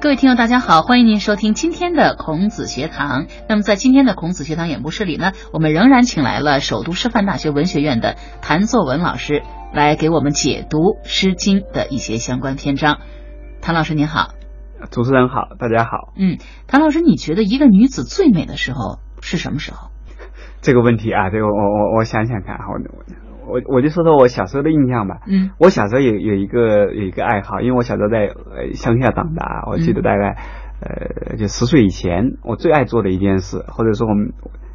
各位听众，大家好，欢迎您收听今天的孔子学堂。那么，在今天的孔子学堂演播室里呢，我们仍然请来了首都师范大学文学院的谭作文老师来给我们解读《诗经》的一些相关篇章。谭老师您好，主持人好，大家好。嗯，谭老师，你觉得一个女子最美的时候是什么时候？这个问题啊，这个我我我想想看，我我我我就说说我小时候的印象吧。嗯，我小时候有有一个有一个爱好，因为我小时候在呃乡下长大，我记得大概呃就十岁以前，我最爱做的一件事，或者说我们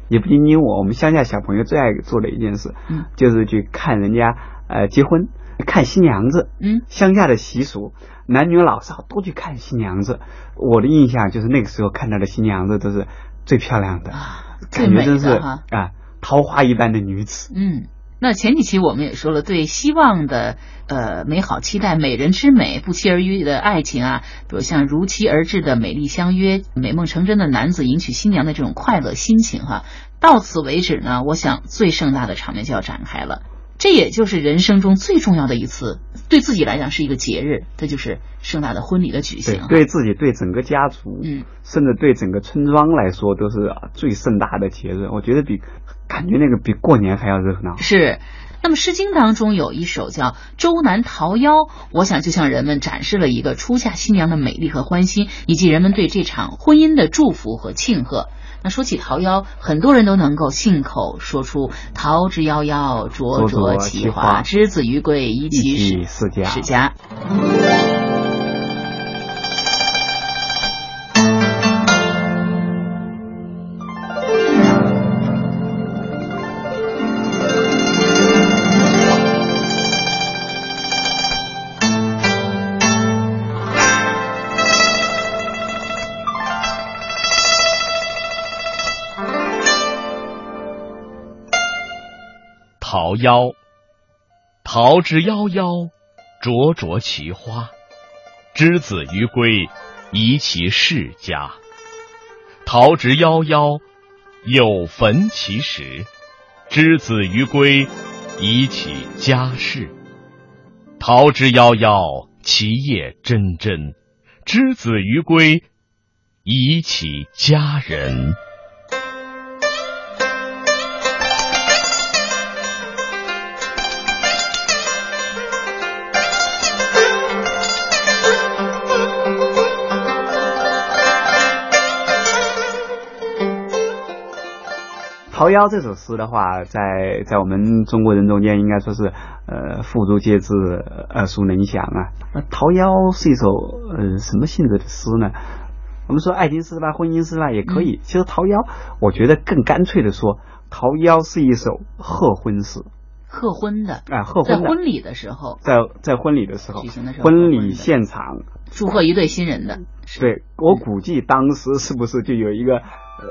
也不仅仅我，我们乡下小朋友最爱做的一件事，嗯，就是去看人家呃结婚，看新娘子。嗯，乡下的习俗，男女老少都去看新娘子。我的印象就是那个时候看到的新娘子都是最漂亮的，啊，感觉真是。啊桃花一般的女子。嗯，那前几期我们也说了，对希望的呃美好期待，美人之美，不期而遇的爱情啊，比如像如期而至的美丽相约，美梦成真的男子迎娶新娘的这种快乐心情哈。到此为止呢，我想最盛大的场面就要展开了。这也就是人生中最重要的一次，对自己来讲是一个节日，这就是盛大的婚礼的举行哈。，对自己、对整个家族，嗯，甚至对整个村庄来说，都是最盛大的节日。我觉得比感觉那个比过年还要热闹。是。那么《诗经》当中有一首叫《周南桃夭》，我想就向人们展示了一个初夏新娘的美丽和欢欣，以及人们对这场婚姻的祝福和庆贺。那说起桃夭，很多人都能够信口说出“桃之夭夭，灼灼其华；之子于归，宜其室家桃夭，桃之夭夭，灼灼其花。之子于归，宜其室家。桃之夭夭，有逢其实。之子于归，宜其家室。桃之夭夭，其叶蓁蓁。之子于归，宜其家人。《桃夭》这首诗的话，在在我们中国人中间应该说是呃妇孺皆知、耳熟能详啊。那《桃夭》是一首呃什么性质的诗呢？我们说爱情诗吧，婚姻诗吧也可以。其实《桃夭》，我觉得更干脆的说，《桃夭》是一首贺婚诗贺婚的，啊，贺婚的，在婚礼的时候在在婚礼的时候举行的时，候婚礼现场祝贺一对新人的，对我估计当时是不是就有一个、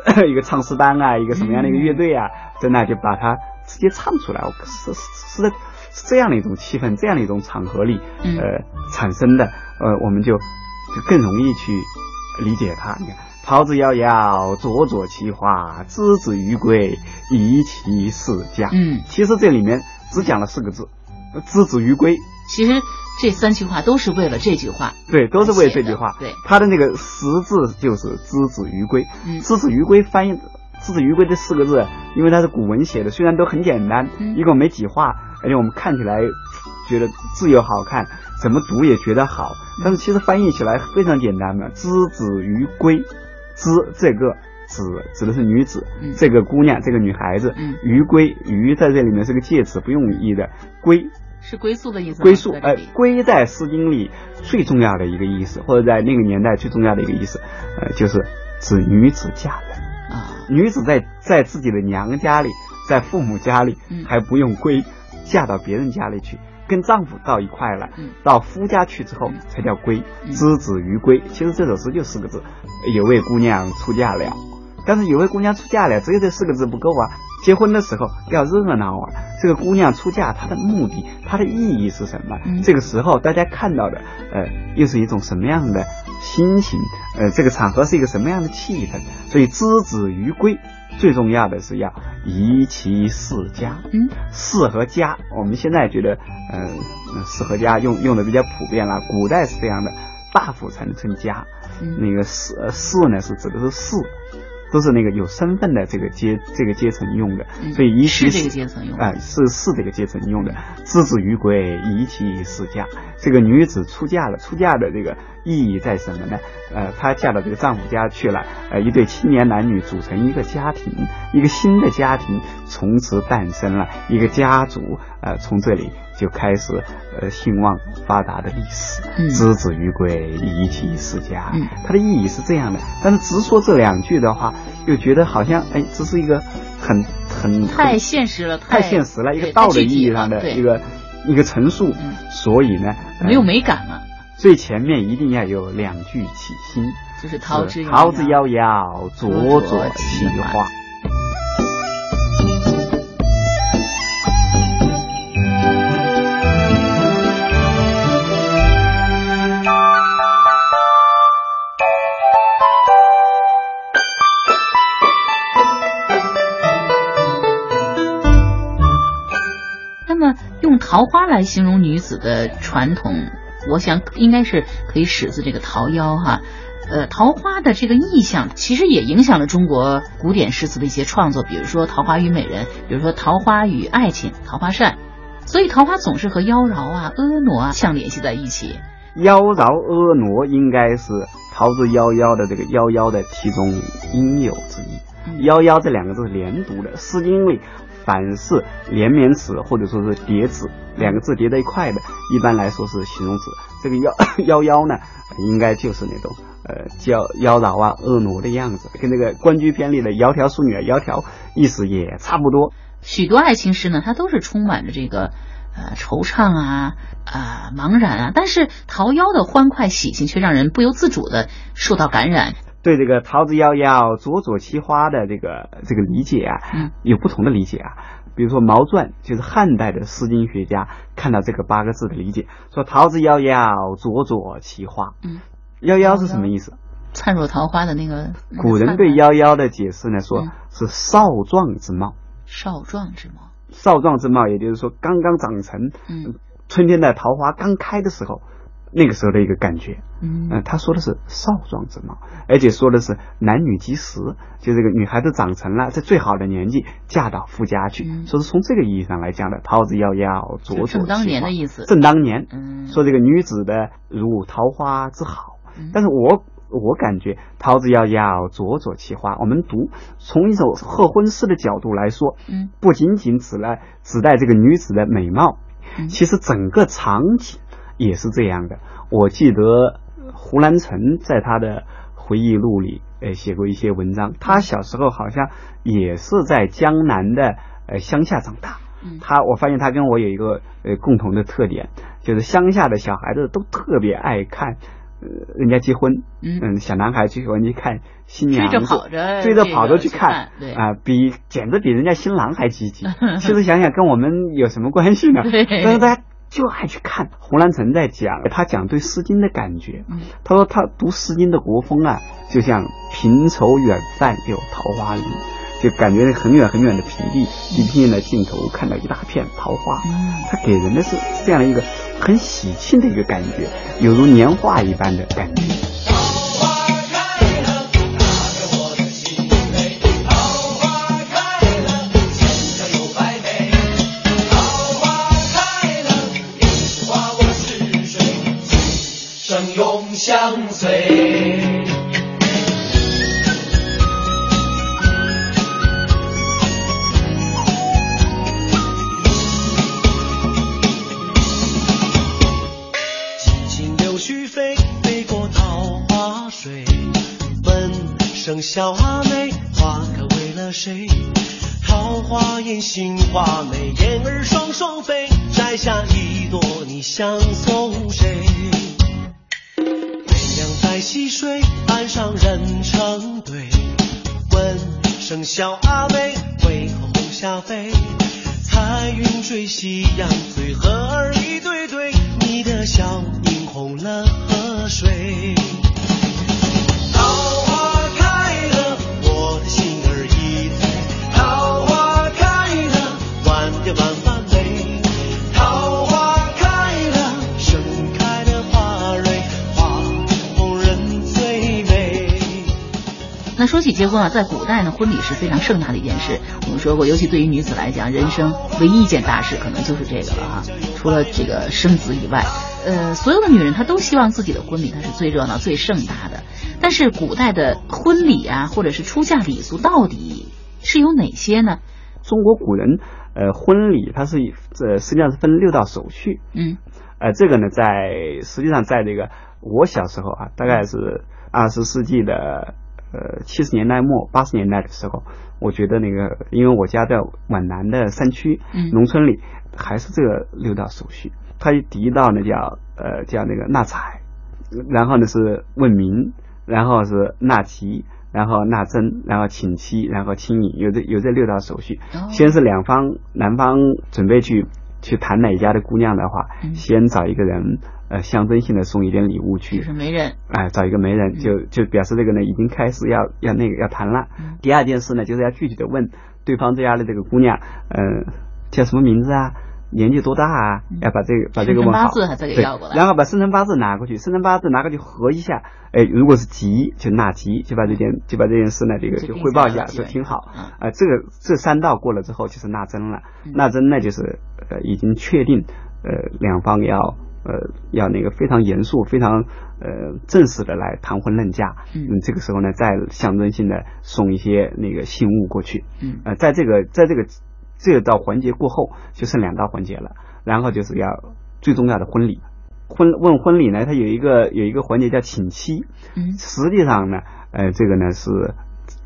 呃、一个唱诗班啊，一个什么样的一个乐队啊，在那就把它直接唱出来，我是是是是这样的一种气氛，这样的一种场合里嗯。呃产生的，呃，我们就就更容易去理解它。你看，桃之夭夭，灼灼其华；之子于归，宜其室家。嗯，其实这里面只讲了四个字，呃之子于归。其实这三句话都是为了这句话，对，都是为这句话。对他的那个实字就是“之子于归”。嗯之子于归翻译“之子于归”这四个字，因为它是古文写的，虽然都很简单，嗯一共没几画，而且我们看起来觉得字又好看，怎么读也觉得好。但是其实翻译起来非常简单的，“之子于归”，之这个子指的是女子，嗯这个姑娘，这个女孩子，嗯于归于在这里面是个介词，不用意的，归是归宿的意思。归宿，呃在这里，归在《诗经》里最重要的一个意思，或者在那个年代最重要的一个意思，呃，就是指女子嫁人。啊，女子在在自己的娘家里，在父母家里嗯还不用归，嫁到别人家里去，跟丈夫到一块了，嗯到夫家去之后嗯才叫归。嗯之子于归，其实这首诗就四个字，有位姑娘出嫁了。但是有位姑娘出嫁了，只有这四个字不够啊！结婚的时候要热闹啊！这个姑娘出嫁，她的目的，她的意义是什么？嗯这个时候大家看到的，呃，又是一种什么样的心情？呃，这个场合是一个什么样的气氛？所以之子于归，最重要的是要宜其室家。嗯室和家，我们现在觉得，呃，呃室和家用用的比较普遍了，古代是这样的。大夫才能称家，嗯那个士呃士呢是指的是士，都是那个有身份的这个阶这个阶层用的，嗯所以宜其是这个阶层用的啊、是是这个阶层用的。之子于归，宜其室嫁。这个女子出嫁了，出嫁的这个意义在什么呢？呃，她嫁到这个丈夫家去了，呃，一对青年男女组成一个家庭，一个新的家庭从此诞生了，一个家族，呃，从这里就开始呃兴旺发达的历史。嗯之子于归，宜其世家。嗯它的意义是这样的，但是直说这两句的话，又觉得好像哎，这是一个很很太现实了，太现实了，一个道德意义上的一个一个陈述。嗯所以呢，呃没有美感了，最前面一定要有两句起心，就是桃之桃之夭夭夭，灼灼灼其其桃花来形容女子的传统，我想应该是可以始自这个桃夭哈。呃，桃花的这个意象其实也影响了中国古典诗词的一些创作，比如说《桃花与美人》，比如说《桃花与爱情》《桃花扇》，所以桃花总是和妖娆啊、婀娜啊相联系在一起。妖娆婀娜应该是桃之夭夭的这个夭夭的其中应有之意。嗯夭夭这两个字是连读的，《诗经》里凡是连绵词或者说是叠字，两个字叠在一块的，一般来说是形容词。这个妖妖妖呢，应该就是那种呃叫妖娆啊、婀娜的样子，跟那个《关雎篇》里的窈窕淑女，啊窈窕意思也差不多。许多爱情诗呢，它都是充满着这个呃惆怅啊啊、茫然啊，但是桃夭的欢快喜庆却让人不由自主的受到感染。对这个“桃之夭夭，灼灼其花”的这个这个理解啊，嗯有不同的理解啊。比如说毛传，就是汉代的诗经学家，看到这个八个字的理解，说“桃之夭夭，灼灼其花”。嗯，夭夭是什么意思？灿若桃花的那个，古人对夭夭的解释呢，说嗯是少壮之貌。少壮之貌。少壮之貌，也就是说刚刚长成，嗯春天的桃花刚开的时候，那个时候的一个感觉。嗯嗯，他说的是少壮之貌，而且说的是男女及时，就这个女孩子长成了，在最好的年纪嫁到夫家去，嗯说是从这个意义上来讲的。桃之夭夭，灼灼正当其花年的意思正当年，嗯说这个女子的如桃花之好。嗯但是我我感觉桃之夭夭，灼灼其花。我们读从一首贺婚诗的角度来说，嗯不仅仅指了指代这个女子的美貌，嗯其实整个场景也是这样的。我记得胡兰成在他的回忆录里，呃，写过一些文章。他小时候好像也是在江南的呃乡下长大。嗯他我发现他跟我有一个呃共同的特点，就是乡下的小孩子都特别爱看。呃，人家结婚，嗯小男孩喜欢去看新娘子，追着跑着追着跑着去看啊、比简直比人家新郎还积极。其实想想跟我们有什么关系呢？但是大家就爱去看。胡兰成在讲，他讲对《诗经》的感觉。嗯他说他读《诗经》的国风啊，就像平畴远泛有桃花林，就感觉很远很远的平地，一片的尽头看到一大片桃花。他给人的是这样的一个很喜庆的一个感觉，有如年画一般的感觉。相随。轻轻柳絮飞，飞过桃花水。闻声笑阿妹，花开为了谁？桃花艳，杏花美，燕儿双双飞，摘下一朵，你相送谁？溪水，岸上人成对。闻声笑阿妹，为何红霞飞？彩云追夕阳醉，荷儿一对对，你的笑那说起结婚啊，在古代呢，婚礼是非常盛大的一件事。我们说过，尤其对于女子来讲，人生唯一一件大事可能就是这个了啊。除了这个生子以外，呃，所有的女人她都希望自己的婚礼它是最热闹、最盛大的。但是古代的婚礼啊，或者是出嫁礼俗，到底是有哪些呢？中国古人呃婚礼它是呃实际上是分六道手续，嗯，呃这个呢在实际上在这个我小时候啊，大概是二十世纪的呃七十年代末八十年代的时候，我觉得那个因为我家在皖南的山区，嗯农村里还是这个六道手续，它第一道呢叫呃叫那个纳采，然后呢是问名，然后是纳吉。然后纳征，然后请期，然后亲引，有这有这六道手续。哦先是两方，男方准备去去谈哪家的姑娘的话，嗯先找一个人，呃，象征性的送一点礼物去，就是媒人，哎、找一个媒人，嗯就就表示这个呢已经开始要要那个要谈了。嗯第二件事呢，就是要具体的问对方这家的这个姑娘，呃，叫什么名字啊？年纪多大啊？嗯。要把这个把这个问好，八字还再给对要过来。然后把生辰八字拿过去，生辰八字拿过去合一下，哎，如果是吉就纳吉，就把这件就把这件事呢这个就汇报一下，下来了基本说挺好。嗯啊，这个这三道过了之后就是纳征了，嗯。纳征呢就是呃已经确定呃两方要呃要那个非常严肃、非常呃正式的来谈婚论嫁，嗯。这个时候呢再象征性的送一些那个信物过去，嗯。呃，在这个在这个这道环节过后，就剩两道环节了，然后就是要最重要的婚礼。婚问婚礼呢，它有一个有一个环节叫请妻，嗯。实际上呢，呃，这个呢是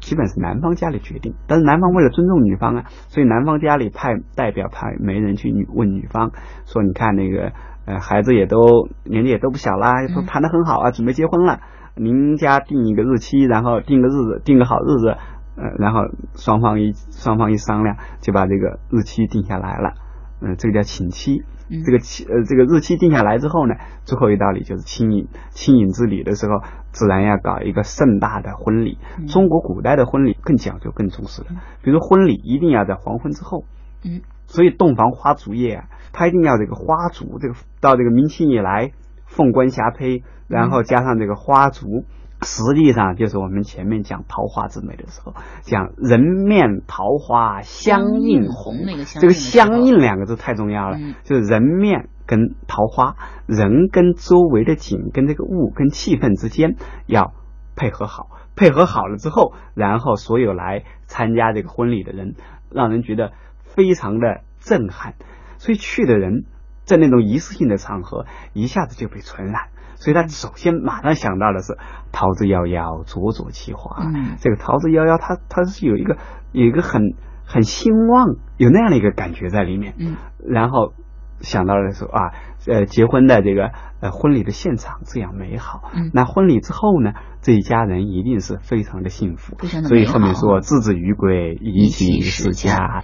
基本是男方家里决定，但是男方为了尊重女方啊，所以男方家里派代表派媒人去女问女方说，你看那个呃孩子也都年纪也都不小啦，都嗯谈得很好啊，准备结婚了，您家定一个日期，然后定个日子，定个好日子，呃，然后双方一双方一商量，就把这个日期定下来了，嗯、这个叫请期。嗯。这个期呃这个日期定下来之后呢，最后一道理就是亲引亲引之礼的时候，自然要搞一个盛大的婚礼。嗯。中国古代的婚礼更讲究、更重视的，比如婚礼一定要在黄昏之后，嗯。所以洞房花烛夜啊，它一定要这个花烛，这个到这个明清以来，凤冠霞帔，然后加上这个花烛，实际上就是我们前面讲桃花之美的时候，讲人面桃花相映红。那个相这个相映两个字太重要了，嗯就是人面跟桃花，人跟周围的景跟这个物跟气氛之间要配合好，配合好了之后，然后所有来参加这个婚礼的人，让人觉得非常的震撼，所以去的人在那种仪式性的场合一下子就被传染。所以他首先马上想到的是桃之夭夭，灼灼其华。嗯。这个桃之夭夭，它它是有一个有一个很很兴旺，有那样的一个感觉在里面。嗯。然后想到了说啊，呃，结婚的这个呃婚礼的现场这样美好，嗯。那婚礼之后呢，这一家人一定是非常的幸福，非常的所以后面说质子于归，宜其室家。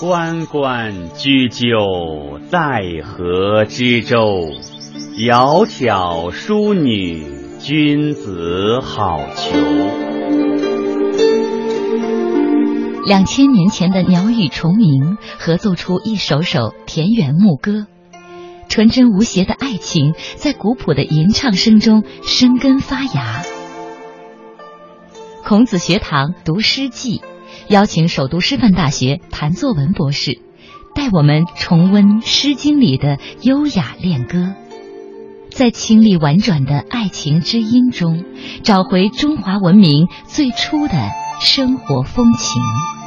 关关雎鸠，在河之洲。窈窕淑女，君子好逑。两千年前的鸟语虫鸣，合奏出一首首田园牧歌。纯真无邪的爱情，在古朴的吟唱声中生根发芽。孔子学堂读《诗记》，邀请首都师范大学谭作文博士，带我们重温《诗经》里的优雅恋歌，在清丽婉转的爱情之音中，找回中华文明最初的生活风情。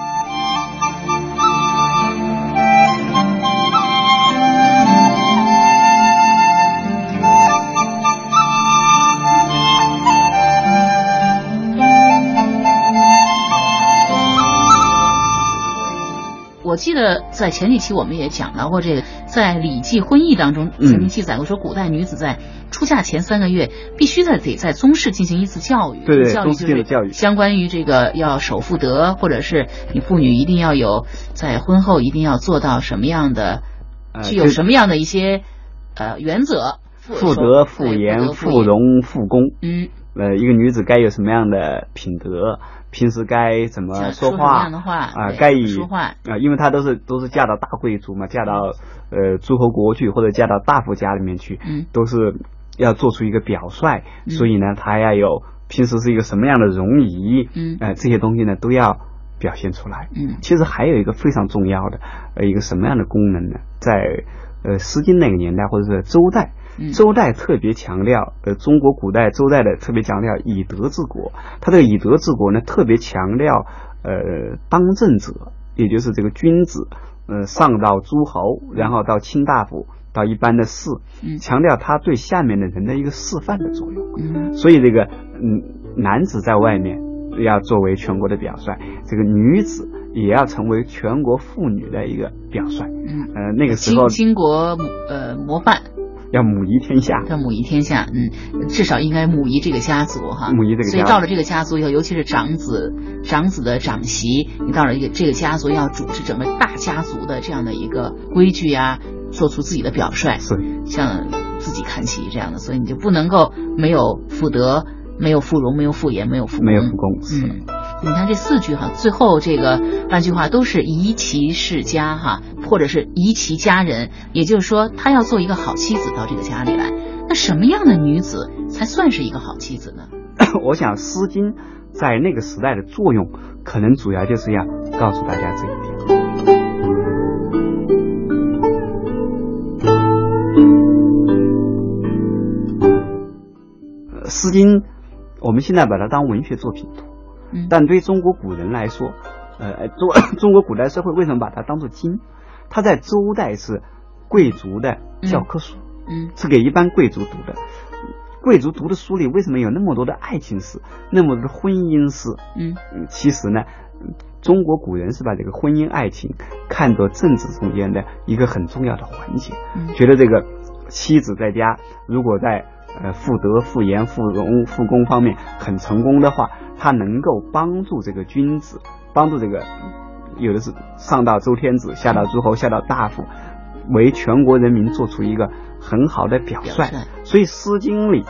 我记得在前几期我们也讲到过这个，在《礼记婚义》当中嗯。曾经记载过，说古代女子在出嫁前三个月必须在得在宗室进行一次教育，对对教育就是教育。相关于这个要守妇德，或者是你妇女一定要有在婚后一定要做到什么样的，呃具有什么样的一些呃原则，妇德、妇对言、妇妇，容、妇功。嗯，呃，一个女子该有什么样的品德，平时该怎么说话啊、对该以说话啊、因为她都是都是嫁到大贵族嘛，嫁到呃诸侯国去或者嫁到大夫家里面去，嗯都是要做出一个表率，嗯所以呢，她要有平时是一个什么样的容仪，嗯呃，这些东西呢都要表现出来。嗯其实还有一个非常重要的呃一个什么样的功能呢？在呃《诗经》那个年代或者是周代，嗯周代特别强调，呃，中国古代周代的特别强调以德治国。他这个以德治国呢，特别强调呃当政者，也就是这个君子，呃上到诸侯，然后到卿大夫，到一般的士，嗯强调他对下面的人的一个示范的作用。嗯所以这个嗯，男子在外面要作为全国的表率，这个女子也要成为全国妇女的一个表率。嗯，呃，那个时候倾倾国呃模范，要母仪天下。要母仪天下，嗯，至少应该母仪这个家族哈。母仪这个家族所以到了这个家族以后，尤其是长子、长子的长媳，你到了一个这个家族，要主持整个大家族的这样的一个规矩呀、做出自己的表率，是像自己看齐这样的，所以你就不能够没有妇德，没有妇荣，没有妇言，没有妇没有复工，是嗯，你看这四句哈，最后这个半句话都是宜其世家哈，或者是移其家人，也就是说，他要做一个好妻子到这个家里来。那什么样的女子才算是一个好妻子呢？我想《诗经》在那个时代的作用，可能主要就是要告诉大家这一点。呃《诗经》，我们现在把它当文学作品读，嗯，但对中国古人来说，呃，中 中国古代社会为什么把它当做经？它在周代是贵族的教科书。嗯是给一般贵族读的。贵族读的书里为什么有那么多的爱情史，那么多的婚姻史？嗯嗯，其实呢，嗯中国古人是把这个婚姻爱情看作政治中间的一个很重要的环节，嗯觉得这个妻子在家如果在呃妇德、妇言、妇容、妇功方面很成功的话，她能够帮助这个君子，帮助这个有的是上到周天子，下到诸侯，下到大夫，为全国人民做出一个很好的表率。所以《诗经》里，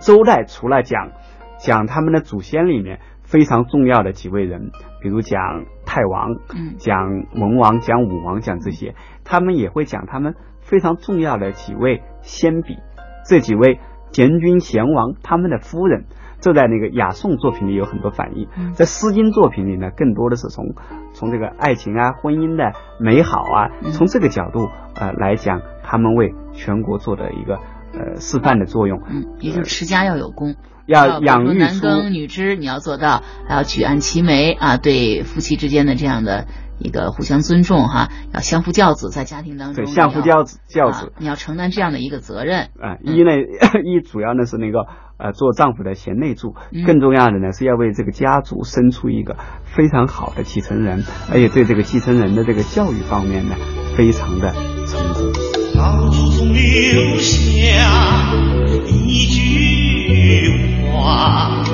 周代除了讲讲他们的祖先里面非常重要的几位人，比如讲太王，嗯讲文王、讲武王、讲这些，他们也会讲他们非常重要的几位先比，这几位贤君贤王他们的夫人。这在那个雅颂作品里有很多反映，嗯。在《诗经》作品里呢，更多的是从从这个爱情啊、婚姻的美好啊，嗯。从这个角度呃来讲，他们为全国做的一个呃示范的作用。嗯，也就是持家要有功，要养育男耕女织，你要做到，还要举案齐眉啊，对夫妻之间的这样的一个互相尊重哈，要相夫教子，在家庭当中对相夫教子教子啊，你要承担这样的一个责任。啊，一呢，一主要呢是那个呃做丈夫的贤内助嗯，更重要的呢是要为这个家族生出一个非常好的继承人，而且对这个继承人的这个教育方面呢，非常的成功。老祖宗留下一句话。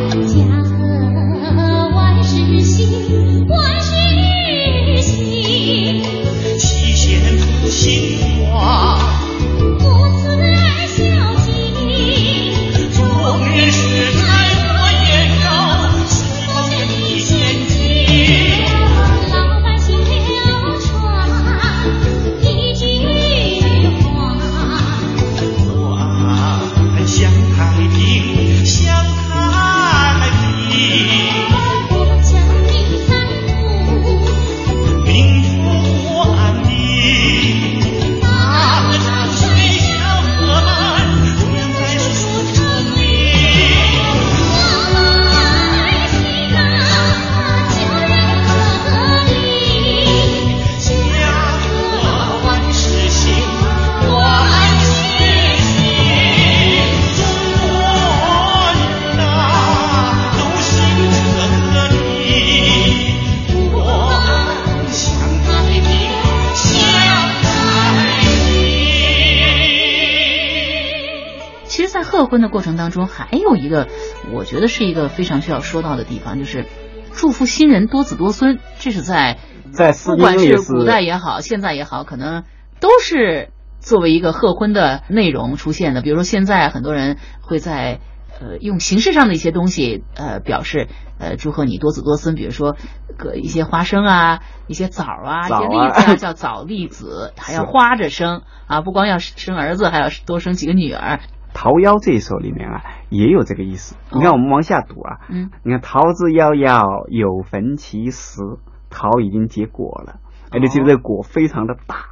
贺婚的过程当中，还有一个我觉得是一个非常需要说到的地方，就是祝福新人多子多孙。这是在在《不》管是古代也好，现在也好，可能都是作为一个贺婚的内容出现的。比如说，现在很多人会在呃用形式上的一些东西呃表示呃祝贺你多子多孙，比如说个一些花生啊、一些枣啊、一枣啊些栗子啊，叫枣栗子，还要花着生啊，不光要生儿子，还要多生几个女儿。桃夭这一首里面啊，也有这个意思。你看，我们往下读啊，嗯，你看桃之夭夭，有逢其实，桃已经结果了，而且这个果非常的大，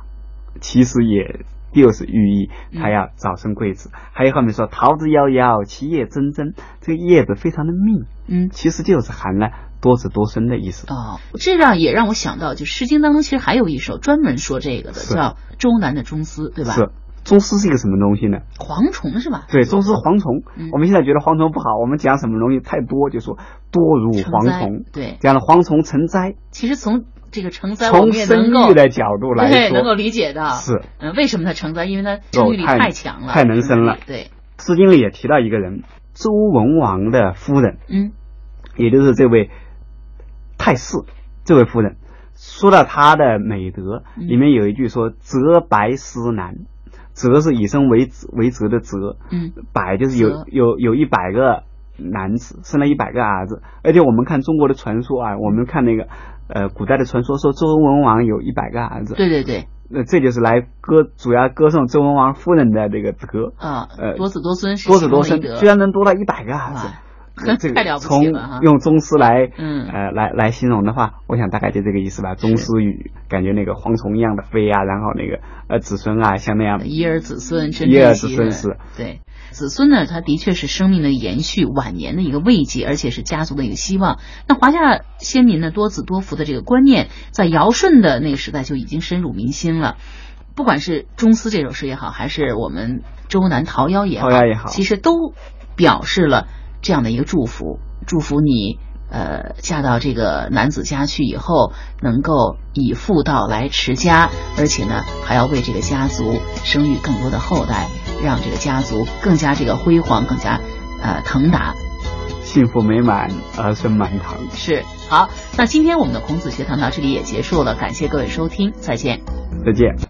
其实也就是寓意它要早生贵子。还有后面说桃之夭夭，其叶蓁蓁，这个叶子非常的密，嗯。其实就是含了多子多孙的意思。哦，这让也让我想到，就《诗经》当中其实还有一首专门说这个的，叫《周南的中思》，对吧？是，中丝是一个什么东西呢？蝗虫是吧？对，宗师蝗虫。嗯。我们现在觉得蝗虫不好，我们讲什么东西太多，就说多如蝗虫。对，这样的蝗虫成灾，其实从这个成灾，从生育的角度来对，能够，理解的。是。嗯，为什么它成灾？因为它生育力太太强了，太能生了。对，《诗经》里也提到一个人，周文王的夫人，嗯。也就是这位太姒，这位夫人，说到她的美德，嗯。里面有一句说：“择白思难。”择是以身为为责的责，嗯。百就是有有有一百个男子，生了一百个儿子。而且我们看中国的传说啊，我们看那个呃古代的传说说周文王有一百个儿子，对对对，那这就是来歌主要歌颂周文王夫人的这个歌，啊呃，多子多孙是多子多孙居然能多到一百个儿子 这太了不个从起了哈用宗师来，嗯呃，来来形容的话，我想大概就这个意思吧。宗师语，感觉那个蝗虫一样的飞啊，然后那个呃子孙啊，像那样一儿子孙真一儿子孙是对。子孙呢，他的确是生命的延续、晚年的一个慰藉，而且是家族的一个希望。那华夏先民呢，多子多福的这个观念，在尧舜的那个时代就已经深入民心了。不管是中思这首诗也好，还是我们周南桃夭也好，桃夭也好其实都表示了这样的一个祝福，祝福你呃嫁到这个男子家去以后，能够以妇道来持家，而且呢还要为这个家族生育更多的后代，让这个家族更加这个辉煌，更加呃腾达。幸福美满，儿孙满堂。是好，那今天我们的孔子学堂到这里也结束了，感谢各位收听，再见。再见。